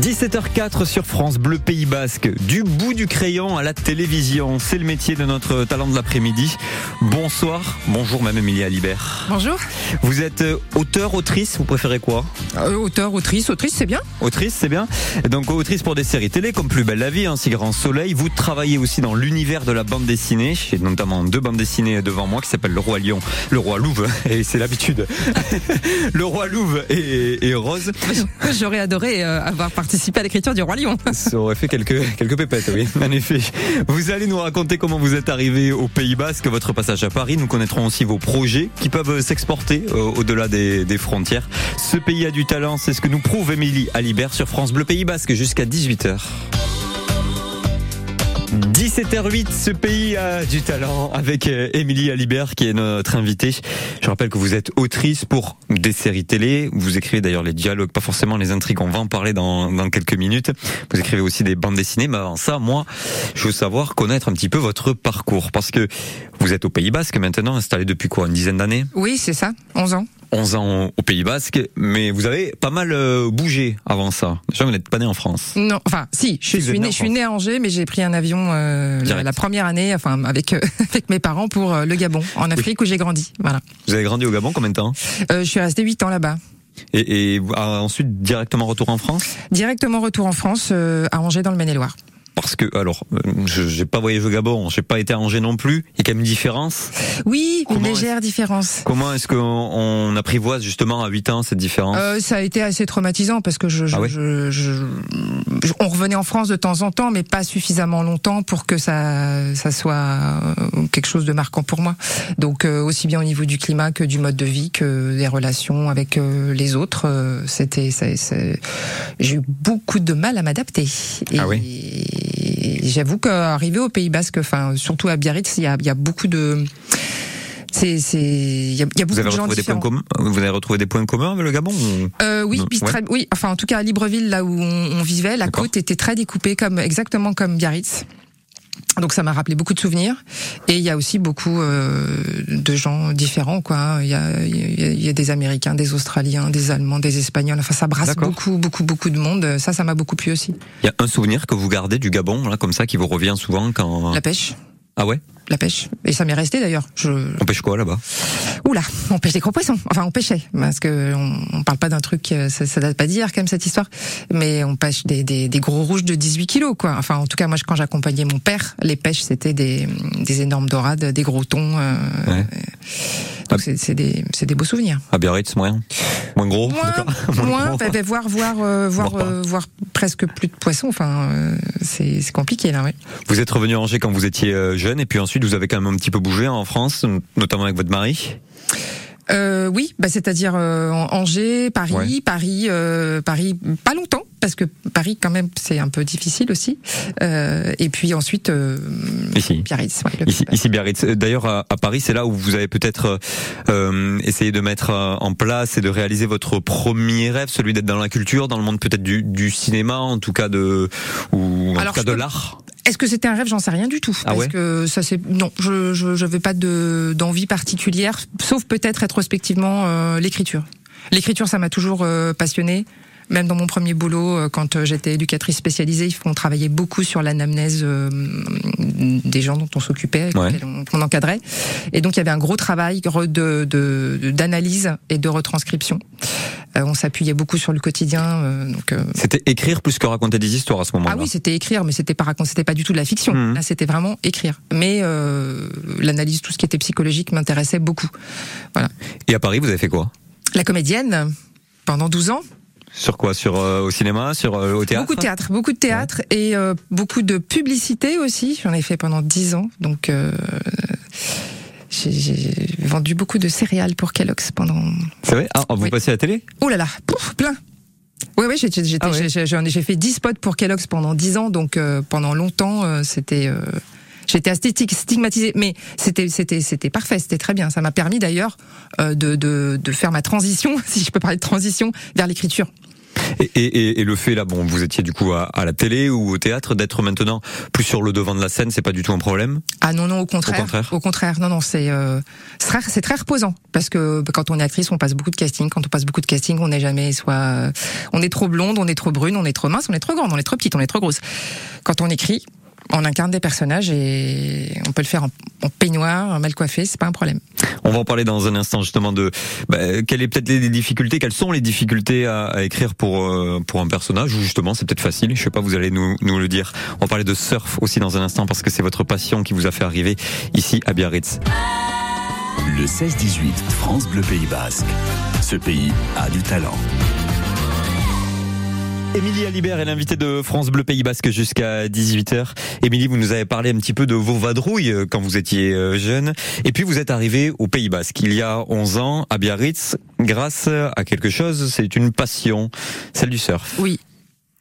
17h04 sur France Bleu Pays Basque. Du bout du crayon à la télévision, c'est le métier de notre talent de l'après-midi. Bonsoir, bonjour même Emilia Libert. Bonjour. Vous êtes euh, auteur, autrice, vous préférez quoi? Euh, Auteur, autrice, autrice c'est bien. Autrice c'est bien. Donc autrice pour des séries télé comme Plus belle la vie, hein, Si grand soleil. Vous travaillez aussi dans l'univers de la bande dessinée. J'ai notamment deux bandes dessinées devant moi qui s'appellent Le Roi Lion, Le Roi Louve, et c'est l'habitude. le Roi Louve et, et Rose. J'aurais adoré euh, avoir participé participer à l'écriture du Roi Lion. Ça aurait fait quelques, quelques pépettes, oui, en effet. Vous allez nous raconter comment vous êtes arrivé au Pays Basque, votre passage à Paris. Nous connaîtrons aussi vos projets qui peuvent s'exporter euh, au-delà des, des, frontières. Ce pays a du talent, c'est ce que nous prouve Émilie Alibert sur France Bleu Pays Basque jusqu'à 18h. 17h08, ce pays a du talent avec euh, Émilie Alibert qui est notre invitée. Je rappelle que vous êtes autrice pour des séries télé. Vous écrivez d'ailleurs les dialogues, pas forcément les intrigues. On va en parler dans, dans quelques minutes. Vous écrivez aussi des bandes dessinées. Mais avant ça, moi, je veux savoir connaître un petit peu votre parcours parce que vous êtes au Pays Basque maintenant, installé depuis quoi, une dizaine d'années? Oui, c'est ça, 11 ans. 11 ans au Pays Basque, mais vous avez pas mal euh, bougé avant ça. Déjà, vous n'êtes pas né en France. Non, enfin, si, je suis né, je suis né à Angers, mais j'ai pris un avion euh, la, première année, enfin, avec euh, avec mes parents pour le Gabon, en Afrique où j'ai grandi. Voilà. Vous avez grandi au Gabon combien de temps? Je suis resté 8 ans là-bas. Et, et ensuite directement retour en France? Directement retour en France, à Angers dans le Maine-et-Loire parce que alors euh, je j'ai pas voyagé au Gabon, j'ai pas été à Angers non plus. Il y a quand même une différence. Oui, une légère différence. Comment est-ce qu'on on apprivoise justement à 8 ans cette différence euh, Ça a été assez traumatisant parce que je, je, ah je, je, on revenait en France de temps en temps, mais pas suffisamment longtemps pour que ça ça soit euh, quelque chose de marquant pour moi. Donc euh, aussi bien au niveau du climat que du mode de vie que des relations avec les autres, c'était j'ai eu beaucoup de mal à m'adapter. Ah oui j'avoue qu'arriver au Pays Basque, enfin surtout à Biarritz, il y a, y a beaucoup de c'est il y a, y a, beaucoup vous avez de gens retrouvé des points communs? Vous avez retrouvé des points communs avec le Gabon euh, oui très, oui enfin en tout cas à Libreville là où on, on vivait la côte était très découpée comme exactement comme Biarritz donc ça m'a rappelé beaucoup de souvenirs et il y a aussi beaucoup euh, de gens différents quoi. Il y a, il y a des Américains, des Australiens, des Allemands, des Espagnols. Enfin ça brasse beaucoup beaucoup beaucoup de monde. Ça ça m'a beaucoup plu aussi. Il y a un souvenir que vous gardez du Gabon là comme ça qui vous revient souvent quand la pêche. Ah ouais? La pêche. Et ça m'est resté d'ailleurs. Je... On pêche quoi là-bas? Oula, on pêche des gros poissons. Enfin, on pêchait, parce que on, on parle pas d'un truc, euh, ça, ça date pas d'hier quand même cette histoire. Mais on pêche des, des, des, gros rouges de 18 kilos, quoi. Enfin, en tout cas, moi, quand j'accompagnais mon père, les pêches, c'était des, des énormes dorades, des gros thons. Euh, ouais. Donc ah. c'est des, des beaux souvenirs. À Biarritz, moins Moins gros Moins, moins bah, bah, voir, voir, euh, voir, euh, voir presque plus de poissons. Enfin, euh, c'est compliqué là, oui. Vous êtes revenu à Angers quand vous étiez jeune et puis ensuite vous avez quand même un petit peu bougé en France, notamment avec votre mari euh, oui, bah c'est-à-dire euh, Angers, Paris, Paris, euh, Paris, pas longtemps parce que Paris quand même c'est un peu difficile aussi. Euh, et puis ensuite euh, ici. Biarritz. Ouais, ici, ici, Biarritz. D'ailleurs à, à, Paris c'est là où vous avez peut-être essayé de mettre en place et de réaliser votre premier rêve, celui d'être dans la culture, dans le monde peut-être du, du, cinéma, en tout cas de ou en tout cas de l'art. Est-ce que c'était un rêve? J'en sais rien du tout. Ah parce que ça c'est non, je je j'avais pas de d'envie particulière, sauf peut-être rétrospectivement euh, l'écriture. L'écriture, ça m'a toujours euh, passionné. Même dans mon premier boulot, euh, quand j'étais éducatrice spécialisée, on travaillait beaucoup sur l'anamnèse des gens dont on s'occupait, qu'on encadrait. Et donc il y avait un gros travail de d'analyse et de retranscription. Euh, on s'appuyait beaucoup sur le quotidien. Euh, donc euh, c'était écrire plus que raconter des histoires à ce moment-là. Ah oui, c'était écrire, mais c'était pas raconter, c'était pas du tout de la fiction. Mmh. Là, c'était vraiment écrire. Mais l'analyse, tout ce qui était psychologique, m'intéressait beaucoup. Voilà. Et à Paris, vous avez fait quoi? La comédienne pendant 12 ans. Sur quoi? Sur au cinéma, sur au théâtre? Beaucoup de théâtre, beaucoup de théâtre et beaucoup de publicité aussi. J'en ai fait pendant 10 ans, donc j'ai vendu beaucoup de céréales pour Kellogg's pendant. C'est vrai? Ah, vous passez à la télé? Oh là là, pouf, plein. Oui, oui, j'ai ah j'ai fait 10 spots pour Kellogg's pendant 10 ans, donc euh, pendant longtemps, euh, c'était. Euh, J'étais stigmatisée, mais c'était c'était c'était parfait, c'était très bien. Ça m'a permis d'ailleurs euh, de, de de faire ma transition, si je peux parler de transition, vers l'écriture. Et, et, et, le fait là, bon, vous étiez du coup à, à la télé ou au théâtre, d'être maintenant plus sur le devant de la scène, c'est pas du tout un problème? Ah non non, au contraire. Au contraire, au contraire non non, c'est euh, c'est très reposant parce que bah, quand on est actrice, on passe beaucoup de casting. Quand on passe beaucoup de casting, on n'est jamais soit euh, on est trop blonde, on est trop brune, on est trop mince, on est trop grande, on est trop petite, on est trop grosse. Quand on écrit, on incarne des personnages et on peut le faire en, peignoir, mal coiffé, c'est pas un problème. On va en parler dans un instant justement de bah, quelles est peut-être les difficultés, quelles sont les difficultés à, écrire pour euh, pour un personnage ou justement c'est peut-être facile, je sais pas, vous allez nous nous le dire. On va parler de surf aussi dans un instant parce que c'est votre passion qui vous a fait arriver ici à Biarritz. Le 16-18 France Bleu Pays Basque. Ce pays a du talent. Émilie Alibert est l'invitée de France Bleu Pays Basque jusqu'à 18h. Émilie, vous nous avez parlé un petit peu de vos vadrouilles euh, quand vous étiez euh, jeune. Et puis vous êtes arrivée au Pays Basque il y a 11 ans à Biarritz grâce à quelque chose, c'est une passion, celle du surf. Oui,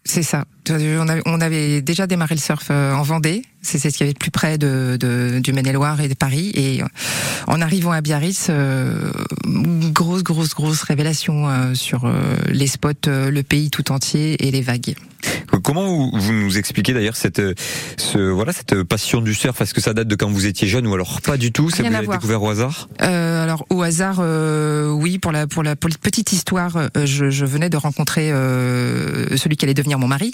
c'est ça. On avait déjà démarré le surf euh, en Vendée. C'est ce qui avait plus près de, de du Maine-et-Loire et de Paris. Et euh, en arrivant à Biarritz, euh, grosse, grosse, grosse révélation sur les spots, le pays tout entier et les vagues. Comment vous, nous expliquez d'ailleurs cette, ce, voilà, cette passion du surf? Est-ce que ça date de quand vous étiez jeune ou alors pas du tout? C'est vous l'avez découvert au hasard? Euh, Alors au hasard, euh, oui. Pour la pour la pour petite histoire, euh, je, je, venais de rencontrer euh, celui qui allait devenir mon mari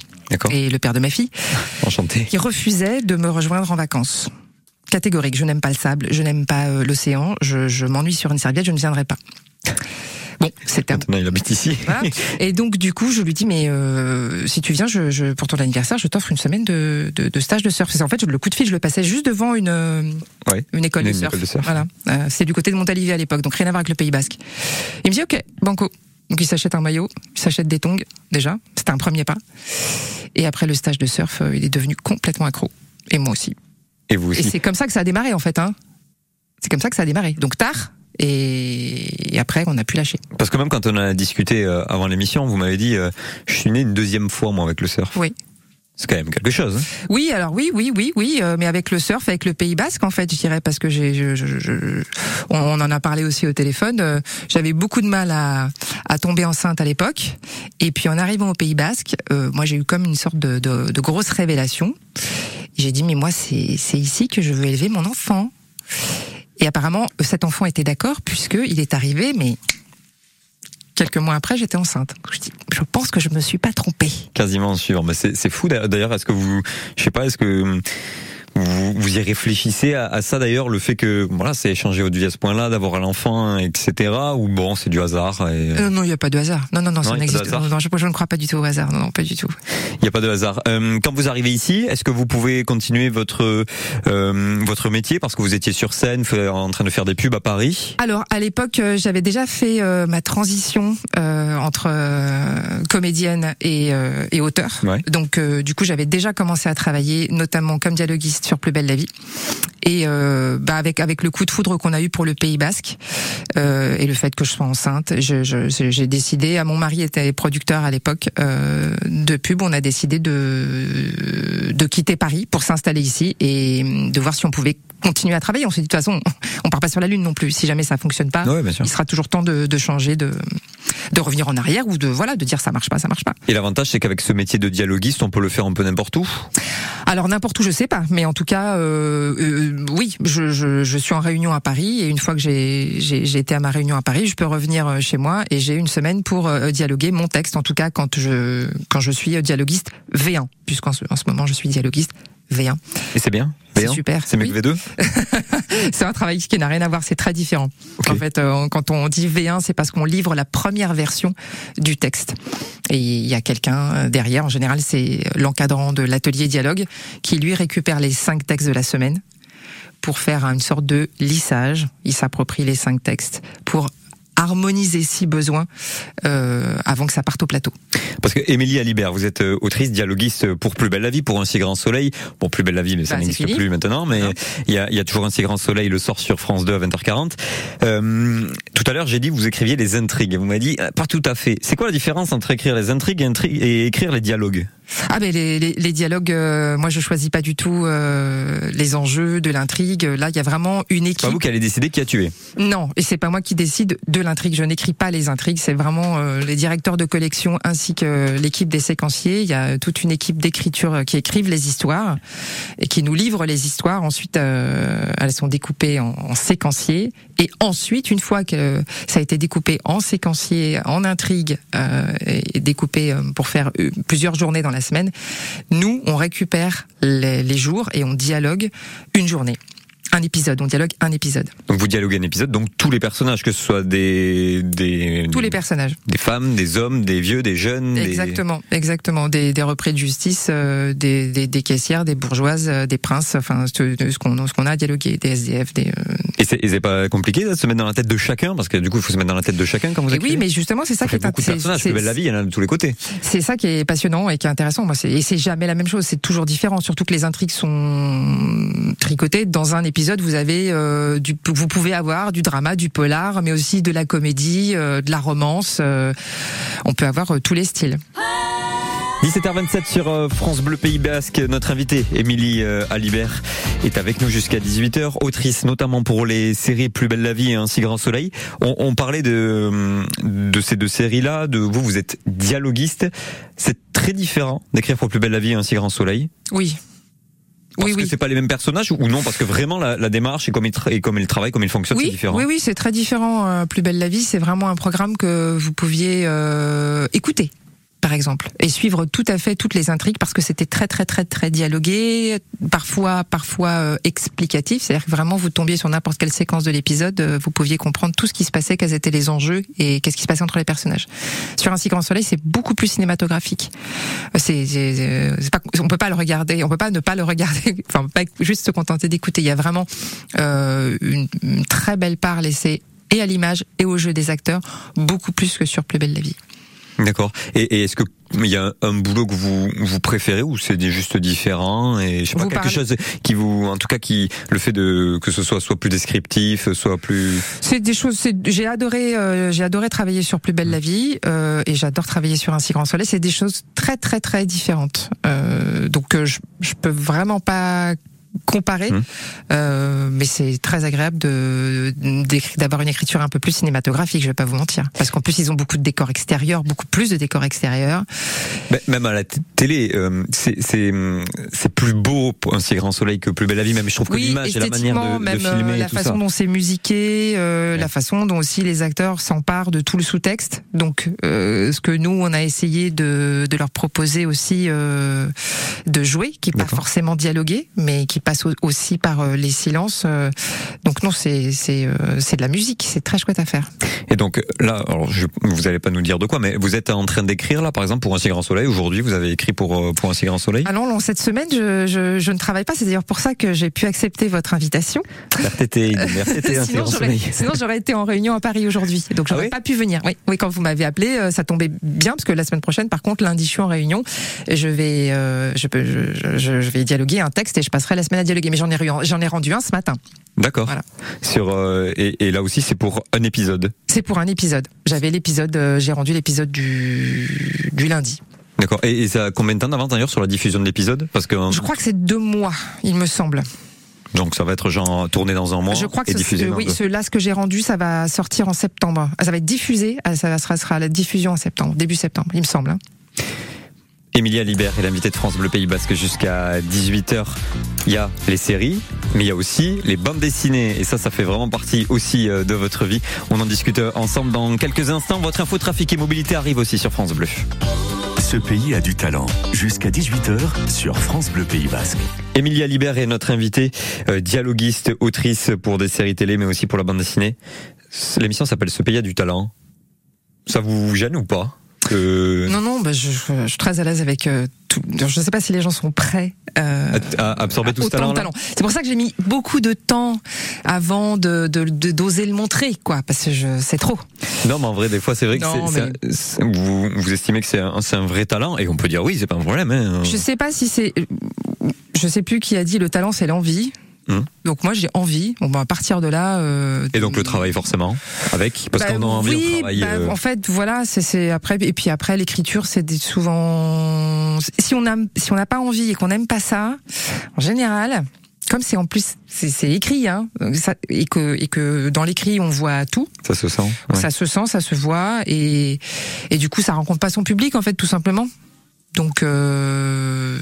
et le père de ma fille. Enchanté. Qui refusait de me rejoindre en vacances. Catégorique. Je n'aime pas le sable, je n'aime pas euh, l'océan, je, je m'ennuie sur une serviette, je ne viendrai pas. Bon, c'était Maintenant, il habite ici. Et donc, du coup, je lui dis, mais euh, si tu viens, je, je, pour ton anniversaire, je t'offre une semaine de, de, de, stage de surf. En fait, le coup de fil, je le passais juste devant une, ouais, une, école, de surf. Voilà. Euh, c'est du côté de Montalivet à l'époque, donc rien à voir avec le Pays Basque. Il me dit, ok, banco. Donc, il s'achète un maillot, il s'achète des tongs, déjà. C'était un premier pas. Et après le stage de surf, euh, il est devenu complètement accro. Et moi aussi. Et vous aussi. Et c'est comme ça que ça a démarré, en fait. Hein. C'est comme ça que ça a démarré. Donc, tard, et, après on a pu lâcher. Parce que même quand on a discuté euh, avant l'émission, vous m'avez dit, euh, je suis né une deuxième fois moi avec le surf. Oui. C'est quand même quelque chose. Hein. oui, alors oui, oui, oui, oui, euh, mais avec le surf, avec le Pays Basque, en fait, je dirais, parce que j'ai, je, je, on, en a parlé aussi au téléphone. J'avais beaucoup de mal à, à tomber enceinte à l'époque, et puis en arrivant au Pays Basque, moi j'ai eu comme une sorte de, de, de grosse révélation. J'ai dit mais moi c'est c'est ici que je veux élever mon enfant. Et apparemment, cet enfant était d'accord puisqu'il est arrivé, mais quelques mois après, j'étais enceinte. Je, dis, je pense que je me suis pas trompée. Quasiment sûr, mais c'est fou d'ailleurs. Est-ce que vous, je sais pas, est-ce que vous, vous, y réfléchissez à, à ça d'ailleurs, le fait que voilà, c'est échangé au à ce point-là, d'avoir l'enfant, etc. Ou bon, c'est du hasard et... euh, Non, il n'y a pas de hasard. Non, non, non, ça n'existe pas. Non, je, je, ne crois pas du tout au hasard. Non, non, pas du tout. Il n'y a pas de hasard. Euh, quand vous arrivez ici, est-ce que vous pouvez continuer votre euh, votre métier? Parce que vous étiez sur scène, en train de faire des pubs à Paris Alors, à l'époque, euh, j'avais déjà fait euh, ma transition euh, entre comédienne et, et auteur. Ouais. Donc, du coup, j'avais déjà commencé à travailler, notamment comme dialoguiste Plus belle la vie. Et euh, bah avec avec le coup de foudre qu'on a eu pour le Pays Basque euh, et le fait que je sois enceinte, j'ai décidé. À mon mari était producteur à l'époque euh, de pub. On a décidé de de quitter Paris pour s'installer ici et de voir si on pouvait continuer à travailler. On s'est dit de toute façon, on part pas sur la lune non plus. Si jamais ça fonctionne pas, il sera toujours temps de, de changer, de de revenir en arrière ou de voilà de dire ça marche pas, ça marche pas. Et l'avantage c'est qu'avec ce métier de dialoguiste, on peut le faire un peu n'importe où. Alors n'importe où, je sais pas, mais en tout cas, euh, euh, oui, je, je, je, suis en réunion à Paris et une fois que j'ai j'ai été à ma réunion à Paris, je peux revenir euh, chez moi et j'ai une semaine pour euh, dialoguer mon texte. En tout cas, quand je quand je suis dialoguiste V1, puisqu'en ce, en ce moment je suis dialoguiste V1. Et c'est bien c'est super. C'est mieux que V2 C'est un travail qui n'a rien à voir, c'est très différent. En fait, euh, quand on dit V1, c'est parce qu'on livre la première version du texte. Et il y a quelqu'un euh, derrière, en général, c'est l'encadrant de l'atelier dialogue, qui lui récupère les cinq textes de la semaine pour faire une sorte de lissage. Il s'approprie les cinq textes pour harmoniser si besoin euh, avant que ça parte au plateau. Parce que Émilie Alibert, vous êtes euh, autrice, dialoguiste pour Plus belle la vie, pour Un si grand soleil. Bon, Plus belle la vie, mais ça bah, n'existe plus maintenant. Mais il y a, y a, toujours Un si grand soleil, le sort sur France 2 à 20h40. Euh, tout à l'heure, j'ai dit vous écriviez les intrigues. Vous m'avez dit pas tout à fait. C'est quoi la différence entre écrire les intrigues et, intrigues et écrire les dialogues? Ah ben les, les, les dialogues, euh, moi je choisis pas du tout euh, les enjeux de l'intrigue. Là, il y a vraiment une équipe. Pas vous qui allez décider qui a tué. Non, et c'est pas moi qui décide de l'intrigue. Je n'écris pas les intrigues. C'est vraiment euh, les directeurs de collection ainsi que l'équipe des séquenciers. Il y a toute une équipe d'écriture qui écrivent les histoires et qui nous livrent les histoires. Ensuite, elles sont découpées en, en séquenciers et ensuite, une fois que ça a été découpé en séquencier, en intrigue et découpé pour faire plusieurs journées dans la Nous, on récupère les jours et on dialogue une journée un épisode, on dialogue un épisode. Donc vous dialoguez un épisode, donc tous les personnages, que ce soit des... des tous les personnages. Des femmes, des hommes, des vieux, des jeunes. Exactement, exactement. Des, des repris de justice, euh, des, des, des, caissières, des bourgeoises, euh, des princes, enfin ce, ce qu'on ce qu'on a dialogué, des SDF, des... Euh... Et c'est pas compliqué de se mettre dans la tête de chacun Parce que du coup, il faut se mettre dans la tête de chacun quand vous écrivez Oui, mais justement, c'est ça, qui est... beaucoup de personnages, c'est la vie, il y en a de tous les côtés. C'est ça qui est passionnant et qui est intéressant. Moi, et c'est jamais la même chose, c'est toujours différent, surtout que les intrigues sont tricotées. Dans un épisode, vous avez... Euh, du, vous pouvez avoir du drama, du polar, mais aussi de la comédie, euh, de la romance. Euh, on peut avoir tous les styles. 17h27 sur France Bleu Pays Basque. Notre invitée, Émilie Alibert, est avec nous jusqu'à 18h. Autrice notamment pour les séries Plus belle la vie et Ainsi grand soleil. On, on parlait de, de ces deux séries-là. De vous, vous êtes dialoguiste. C'est très différent d'écrire pour Plus belle la vie et Ainsi grand soleil. Oui, parce oui, que oui. c'est pas les mêmes personnages ou non parce que vraiment la, la démarche et comme il, et comme il travaille, comme il fonctionne, oui, c'est différent. Oui, oui, c'est très différent. Euh, Plus belle la vie, c'est vraiment un programme que vous pouviez euh, écouter par exemple, et suivre tout à fait toutes les intrigues parce que c'était très très très très dialogué, parfois parfois euh, explicatif, c'est-à-dire que vraiment vous tombiez sur n'importe quelle séquence de l'épisode, euh, vous pouviez comprendre tout ce qui se passait, quels étaient les enjeux et qu'est-ce qui se passait entre les personnages. Sur un si grand soleil, c'est beaucoup plus cinématographique. C'est, c'est pas, on peut pas le regarder, on peut pas ne pas le regarder, enfin pas juste se contenter d'écouter. Il y a vraiment euh, une, une très belle part laissée et à l'image et au jeu des acteurs, beaucoup plus que sur Plus belle la vie. D'accord. Et, et est-ce que il y a un boulot que vous vous préférez ou c'est juste différent et je sais pas Vous quelque chose qui vous en tout cas qui le fait de que ce soit soit plus descriptif, soit plus C'est des choses. J'ai adoré, euh, j'ai adoré travailler sur Plus belle la vie euh, et j'adore travailler sur Un si grand soleil. C'est des choses très très très différentes. Euh, donc euh, je, je peux vraiment pas comparer, Mmh. euh, mais c'est très agréable de d'avoir une écriture un peu plus cinématographique. Je vais pas vous mentir, parce qu'en plus ils ont beaucoup de décors extérieurs, beaucoup plus de décors extérieurs. Ben, même à la télé, euh, c'est c'est c'est plus beau pour un si grand soleil que plus belle la vie. Même je trouve que Oui, l'image et la manière de, de même euh, filmer la tout façon ça. dont c'est musiqué, euh, Ouais. la façon dont aussi les acteurs s'emparent de tout le sous-texte. Donc, euh, ce que nous on a essayé de, de leur proposer aussi euh, de jouer, qui n'est pas forcément dialogué, mais qui passe au- aussi par euh, les silences. euh. donc non, c'est c'est euh, c'est de la musique, c'est très chouette à faire. Et donc là, alors je, vous allez pas nous dire de quoi, mais vous êtes en train d'écrire là, par exemple, pour un si grand soleil. Aujourd'hui, vous avez écrit pour pour un si grand soleil. Alors non, cette semaine, je, je, je ne travaille pas. C'est d'ailleurs pour ça que j'ai pu accepter votre invitation. RTT, RTT, un sinon, j'aurais, soleil. sinon, j'aurais été en réunion à Paris aujourd'hui. Donc, j'aurais Ah oui pas pu venir. Oui, oui, quand vous m'avez appelé, ça tombait bien parce que la semaine prochaine, par contre, lundi, je suis en réunion et je vais, euh, je, peux, je, je, je vais dialoguer un texte et je passerai la semaine à dialoguer. Mais j'en ai, j'en rendu un ce matin. D'accord. Voilà. Sur euh, et, et là aussi, c'est pour un épisode. C'est pour un épisode. J'avais l'épisode, euh, j'ai rendu l'épisode du, du lundi. D'accord. Et, et ça a combien de temps d'avance d'ailleurs sur la diffusion de l'épisode? Parce que Je crois que c'est deux mois, il me semble. donc ça va être genre tourné dans un mois je crois que et ce- diffusé dans oui, deux. ce, là, ce que j'ai rendu, ça va sortir en septembre. Ça va être diffusé, ça sera, sera la diffusion en septembre, début septembre, il me semble. Emilia Libert est l'invitée de France Bleu Pays Basque jusqu'à 18h. Il y a les séries, mais il y a aussi les bandes dessinées. Et ça, ça fait vraiment partie aussi euh, de votre vie. On en discute euh, ensemble dans quelques instants. Votre info trafic et mobilité arrive aussi sur France Bleu. Ce pays a du talent. Jusqu'à 18h sur France Bleu Pays Basque. Emilia Libert est notre invitée, euh, dialoguiste, autrice pour des séries télé, mais aussi pour la bande dessinée. L'émission s'appelle Ce pays a du talent. Ça vous gêne ou pas? Non, non, bah, je, je- je suis très à l'aise avec euh, tout. Je ne sais pas si les gens sont prêts euh, à, à absorber tout ce talent talent. C'est pour ça que j'ai mis beaucoup de temps avant de d'oser le montrer, quoi, parce que je c'est trop. Non, mais en vrai, des fois, c'est vrai que Non, vous, vous estimez que c'est un, un vrai talent, et on peut dire oui, c'est pas un problème. Hein. Je sais pas si c'est. Je sais plus qui a dit le talent, c'est l'envie. Hum. Donc moi j'ai envie. Bon, bah, à partir de là. euh, Et donc le travail forcément avec? Parce bah, qu'on a envie oui, on travaille. bah, euh, En fait, voilà, c'est- après et puis après l'écriture, c'est souvent si on a si on n'a pas envie et qu'on n'aime pas ça, en général, comme c'est en plus c'est c'est écrit, hein, ça- et que et que dans l'écrit on voit tout, Ça se sent. ouais. ça se sent, ça se voit et et du coup ça rencontre pas son public en fait tout simplement. Donc euh,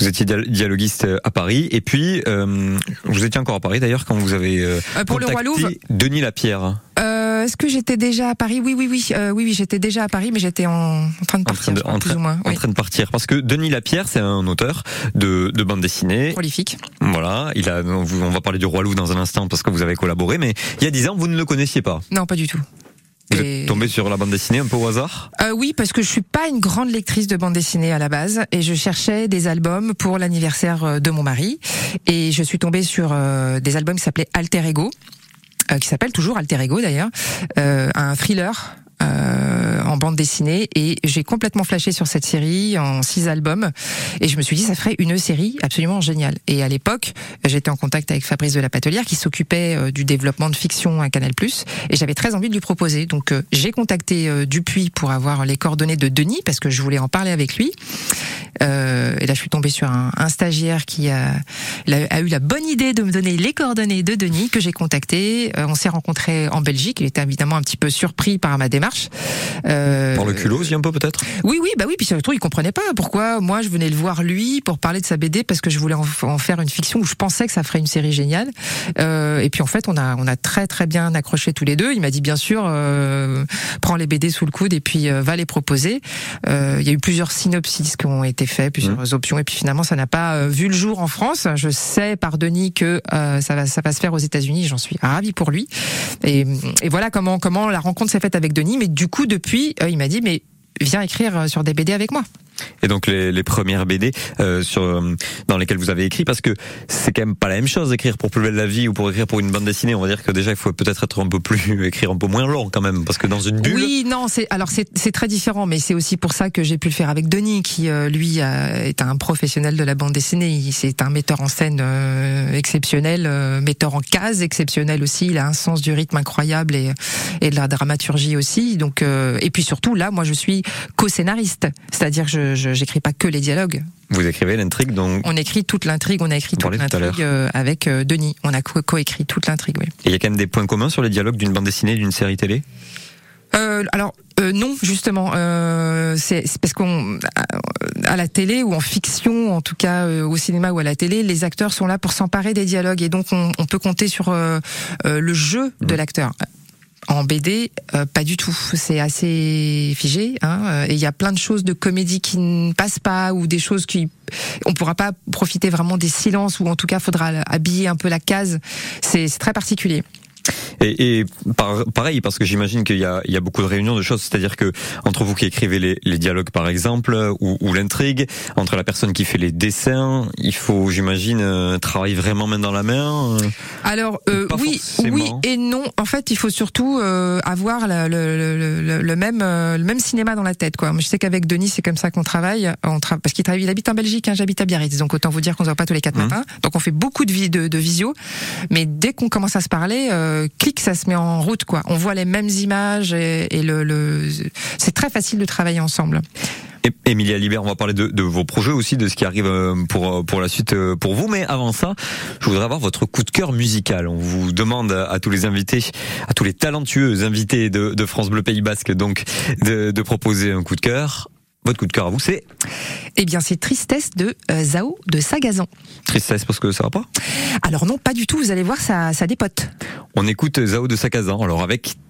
Vous étiez dia- dialoguiste euh, à Paris. Et puis euh, vous étiez encore à Paris d'ailleurs quand vous avez euh, Euh, pour le Roi contacté Louvre. Denis Lapierre. Euh, est-ce que j'étais déjà à Paris? Oui, oui, oui, euh, oui, oui, j'étais déjà à Paris, mais j'étais en, en train de en partir, train de, crois, en plus train- ou moins. en train de partir. Parce que Denis Lapierre c'est un auteur de, de bande dessinée. Prolifique. voilà. Il a on va parler du Roi Louvre dans un instant parce que vous avez collaboré mais il y a dix ans vous ne le connaissiez pas. Non, pas du tout. Vous êtes tombé sur la bande dessinée un peu au hasard? Euh, oui, parce que je suis pas une grande lectrice de bande dessinée à la base, et je cherchais des albums pour l'anniversaire euh, de mon mari, et je suis tombée sur euh, des albums qui s'appelaient Alter Ego, euh, qui s'appelle toujours Alter Ego d'ailleurs, euh, un thriller. Euh, en bande dessinée et j'ai complètement flashé sur cette série en six albums et je me suis dit ça ferait une série absolument géniale. Et à l'époque j'étais en contact avec Fabrice de la Patelière qui s'occupait euh, du développement de fiction à Canal+ et j'avais très envie de lui proposer. Donc euh, j'ai contacté euh, Dupuis pour avoir les coordonnées de Denis parce que je voulais en parler avec lui. Et là je suis tombée sur un, stagiaire qui a, eu la bonne idée de me donner les coordonnées de Denis que j'ai contacté. On s'est rencontrés en Belgique. Il était évidemment un petit peu surpris par ma démarche Euh, par le culot aussi un peu peut-être? Oui, oui, bah oui, puis surtout, il comprenait pas pourquoi moi je venais le voir lui pour parler de sa BD parce que je voulais en, en faire une fiction où je pensais que ça ferait une série géniale. Euh, et puis en fait, on a on a très très bien accroché tous les deux. Il m'a dit bien sûr, euh, prends les BD sous le coude et puis euh, va les proposer. Euh, Il y a eu plusieurs synopsis qui ont été faits, plusieurs options, et puis finalement ça n'a pas euh, vu le jour en France. Je sais par Denis que euh, ça va ça va se faire aux États-Unis. J'en suis ravie pour lui. Et, et voilà comment comment la rencontre s'est faite avec Denis. Mais du coup, depuis, euh, il m'a dit mais viens écrire euh, sur des BD avec moi. Et donc les, les premières BD euh, sur euh, dans lesquelles vous avez écrit parce que c'est quand même pas la même chose d'écrire pour Plus belle la vie ou pour écrire pour une bande dessinée on va dire que déjà il faut peut-être être un peu plus écrire un peu moins long quand même parce que dans une bulle Oui, non, c'est alors c'est c'est très différent, mais c'est aussi pour ça que j'ai pu le faire avec Denis, qui euh, lui est un professionnel de la bande dessinée. Il- C'est un metteur en scène euh, exceptionnel, euh, metteur en case exceptionnel aussi. Il a un sens du rythme incroyable et et de la dramaturgie aussi. Donc euh, et puis surtout là, moi je suis co-scénariste, c'est-à-dire je je- j'écris pas que les dialogues. vous écrivez l'intrigue donc On écrit toute l'intrigue, on a écrit toute l'intrigue euh, avec euh, Denis. On a co- coécrit toute l'intrigue, oui. et il y a quand même des points communs sur les dialogues d'une bande dessinée et d'une série télé? Euh, alors euh, non justement euh, c'est parce qu'on à, à la télé ou en fiction en tout cas au cinéma ou à la télé les acteurs sont là pour s'emparer des dialogues et donc on, on peut compter sur le jeu de l'acteur en BD, euh, pas du tout. C'est assez figé. Hein, euh, et il y a plein de choses de comédie qui ne passent pas ou des choses qui on pourra pas profiter vraiment des silences ou en tout cas faudra habiller un peu la case. C'est c'est très particulier. Et, et par- pareil, parce que j'imagine qu'il y a, il y a beaucoup de réunions de choses, c'est-à-dire que entre vous qui écrivez les, les dialogues par exemple, ou, ou l'intrigue, entre la personne qui fait les dessins, il faut, j'imagine, euh, travailler vraiment main dans la main. euh. Alors euh, oui, forcément. oui et non. En fait, il faut surtout euh, avoir la- le, le- le- le même euh, le même cinéma dans la tête, quoi. Je sais qu'avec Denis, c'est comme ça qu'on travaille. On tra- parce qu'il travaille, il habite en Belgique, hein, j'habite à Biarritz, donc autant vous dire qu'on se voit pas tous les quatre Mhm. matins. Donc on fait beaucoup de, de, de visio, mais dès qu'on commence à se parler, euh, clic, ça se met en route, quoi. On voit les mêmes images et, le, c'est très facile de travailler ensemble. Emilia Libert, on va parler de, vos projets aussi, de ce qui arrive euh, pour pour la suite euh, pour vous. Mais avant ça, je voudrais avoir votre coup de cœur musical. On vous demande à, tous les invités, à tous les talentueux invités de, France Bleu Pays Basque, donc de proposer un coup de cœur. Votre coup de cœur à vous, c'est Eh bien, c'est Tristesse de euh, Zao de Sagazan. tristesse parce que ça va pas? Alors non, pas du tout. Vous allez voir, ça, ça dépote. On écoute Zao de Sakazan, alors avec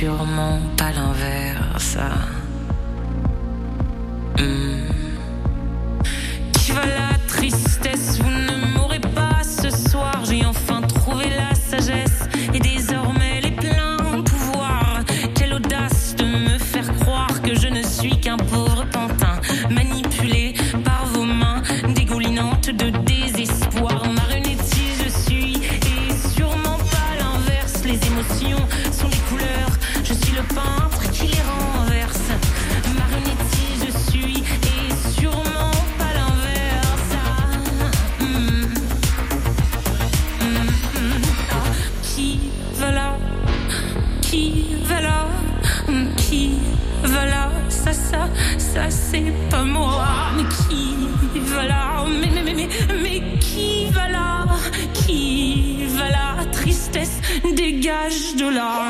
sûrement pas l'inverse. Hmm. Qui va la tristesse Vous c'est pas moi. Mais qui va là mais, mais, mais, mais, mais qui va là Qui va là Tristesse, dégage de là.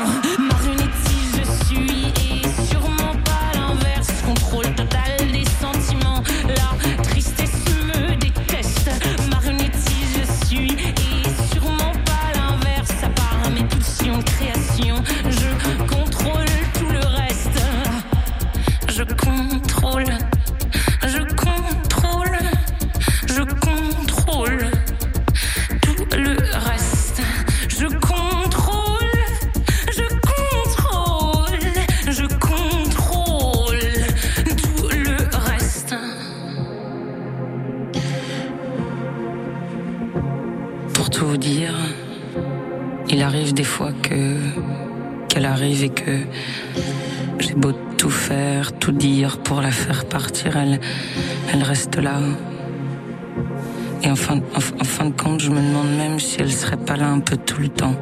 Tout le temps.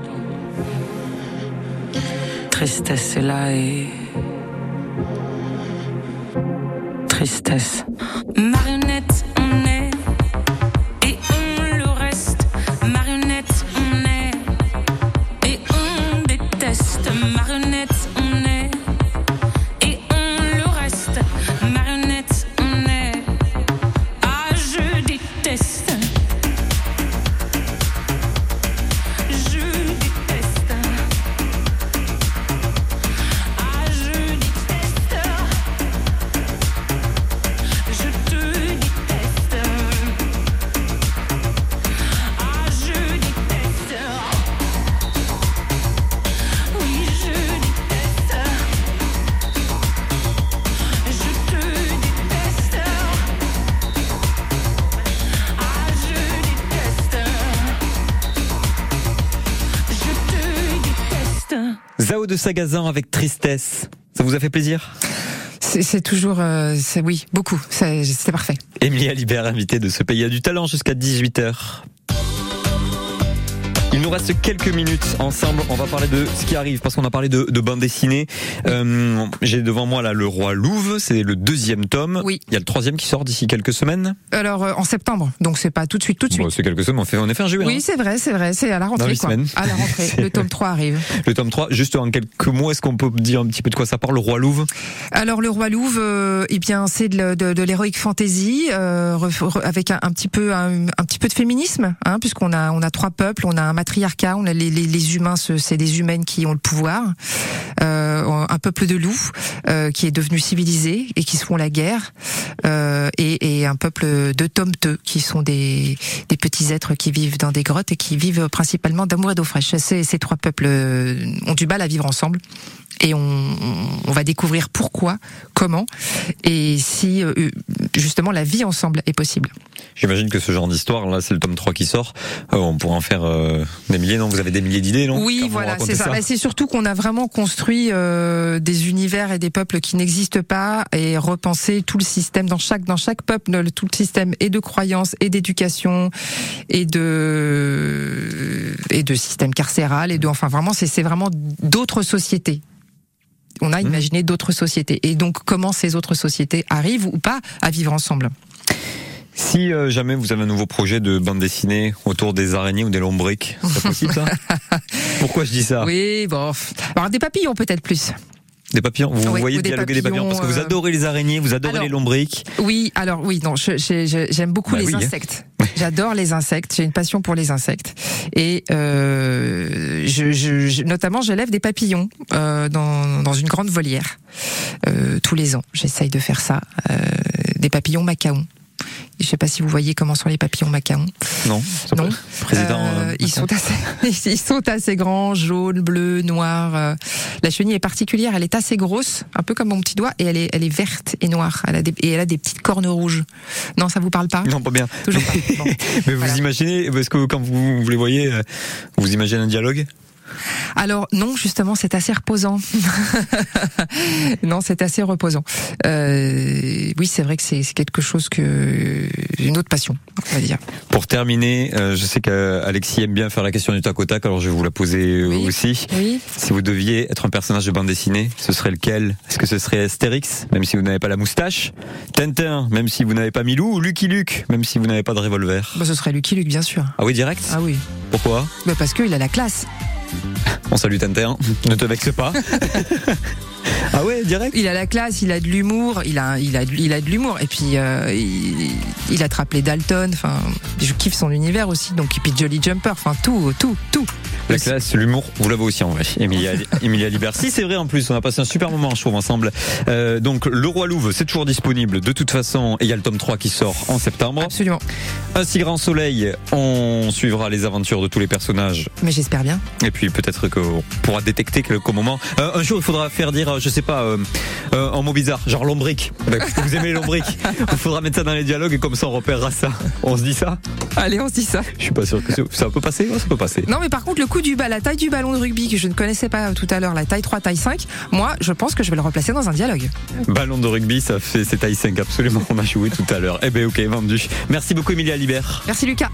Tristesse est là et. Tristesse. Marionnette, de Sagazan avec tristesse. Ça vous a fait plaisir? C'est toujours, euh, oui, beaucoup. C'est c'est parfait. Émilie Alibert, invitée de ce pays a du talent jusqu'à 18h. Il nous reste quelques minutes ensemble. On va parler de ce qui arrive parce qu'on a parlé de, de bande dessinée. Euh, J'ai devant moi là le roi Louve, c'est le deuxième tome. Oui. Il y a le troisième qui sort d'ici quelques semaines. Alors euh, en septembre, donc c'est pas tout de suite, tout de suite. Bon, c'est quelques semaines. On fait on est fin juillet. oui, hein. c'est vrai, c'est vrai, c'est à la rentrée quoi. À la rentrée, le tome 3 arrive. Le tome 3, juste en quelques mots, est-ce qu'on peut dire un petit peu de quoi ça parle, le roi Louve? Alors le roi Louve, euh, eh bien c'est de, de, de l'héroïque fantasy euh, avec un, un petit peu un, un petit peu de féminisme, hein, puisqu'on a on a trois peuples, on a un matriarcat, on a les, les, les humains, ce- c'est des humaines qui ont le pouvoir, euh, un peuple de loups euh, qui est devenu civilisé et qui se font la guerre, euh, et, et un peuple de tometeux qui sont des, des petits êtres qui vivent dans des grottes et qui vivent principalement d'amour et d'eau fraîche. Ces, ces trois peuples euh, ont du mal à vivre ensemble et on, on va découvrir pourquoi, comment et si euh, justement la vie ensemble est possible. J'imagine que ce genre d'histoire, là, c'est le tome 3 qui sort. Euh, on pourrait en faire euh, des milliers, non? Vous avez des milliers d'idées, non? Oui, voilà, c'est ça. Bah, c'est surtout qu'on a vraiment construit euh, des univers et des peuples qui n'existent pas et repensé tout le système dans chaque dans chaque peuple, le- tout le système et de croyances et d'éducation et de et de système carcéral et de enfin vraiment c'est c'est vraiment d'autres sociétés. On a imaginé d'autres sociétés et donc comment ces autres sociétés arrivent ou pas à vivre ensemble. Si euh, jamais vous avez un nouveau projet de bande dessinée autour des araignées ou des lombriques, c'est possible ça Pourquoi je dis ça Oui, bon. Alors des papillons peut-être plus. Des papillons Vous Oui, voyez des dialoguer des papillons parce que vous euh, adorez les araignées, vous adorez alors, les lombriques. Oui, alors oui, non, j'aime beaucoup Bah les oui, hein. insectes. J'adore les insectes. J'ai une passion pour les insectes. Et euh, je, je- je- notamment, j'élève des papillons euh, dans, dans une grande volière euh, tous les ans. J'essaye de faire ça. Euh, des papillons macaons. Je sais pas si vous voyez comment sont les papillons macaons. Non, Non. Président. Euh, euh, ils sont assez, ils sont assez grands, jaunes, bleus, noirs. euh. La chenille est particulière, elle est assez grosse, un peu comme mon petit doigt, et elle est, elle est verte et noire. Elle a des, et elle a des petites cornes rouges. Non, ça vous parle pas? Non, pas bien. Toujours pas. Bon. Mais vous Voilà. imaginez, parce que quand vous, vous les voyez, euh, vous imaginez un dialogue? Alors non, justement, c'est assez reposant. non, c'est assez reposant. Euh, oui, c'est vrai que c'est quelque chose que une autre passion, on va dire. Pour terminer, euh, je sais qu'Alexis aime bien faire la question du tac au tac, alors je vais vous la poser aussi. Oui. Si vous deviez être un personnage de bande dessinée, ce serait lequel? Est-ce que ce serait Astérix, même si vous n'avez pas la moustache? Tintin, même si vous n'avez pas Milou Ou Lucky Luke, même si vous n'avez pas de revolver? Bah, Ce serait Lucky Luke, bien sûr. Ah oui, direct? Ah oui. Pourquoi? Bah Parce qu'il a la classe. On salue Tintin, ne te vexe pas. ah ouais, direct? Il a la classe, il a de l'humour, il a, il a, il a de l'humour. Et puis euh, il, il, attrape les Dalton. Enfin, je kiffe son univers aussi. Donc et puis Jolly Jumper. Enfin tout, tout, tout. La classe, l'humour, vous l'avez aussi en vrai. Emilia, Emilia Liber. Si c'est vrai en plus, on a passé un super moment, je trouve, ensemble. Euh, donc Le Roi Louve, c'est toujours disponible de toute façon. Et il y a le tome 3 qui sort en septembre. Absolument. Un si grand soleil, on suivra les aventures de tous les personnages. Mais j'espère bien. Et puis peut-être qu'on pourra détecter quelques moments. Euh, un jour, il faudra faire dire, je sais pas, euh, euh, un mot bizarre, genre lombric. vous aimez les lombriques. Il faudra mettre ça dans les dialogues et comme ça on repérera ça. On se dit ça Allez, on se dit ça. Je suis pas sûr que ça peut passer. ça peut passer. Non, mais par contre, le coup du bas, la taille du ballon de rugby que je ne connaissais pas tout à l'heure, la taille 3, taille 5, moi, je pense que je vais le replacer dans un dialogue. Ballon de rugby, ça fait c'est taille 5 absolument. On a joué tout à l'heure. Eh ben ok, vendu. Merci beaucoup Emilia Libert. Merci Lucas.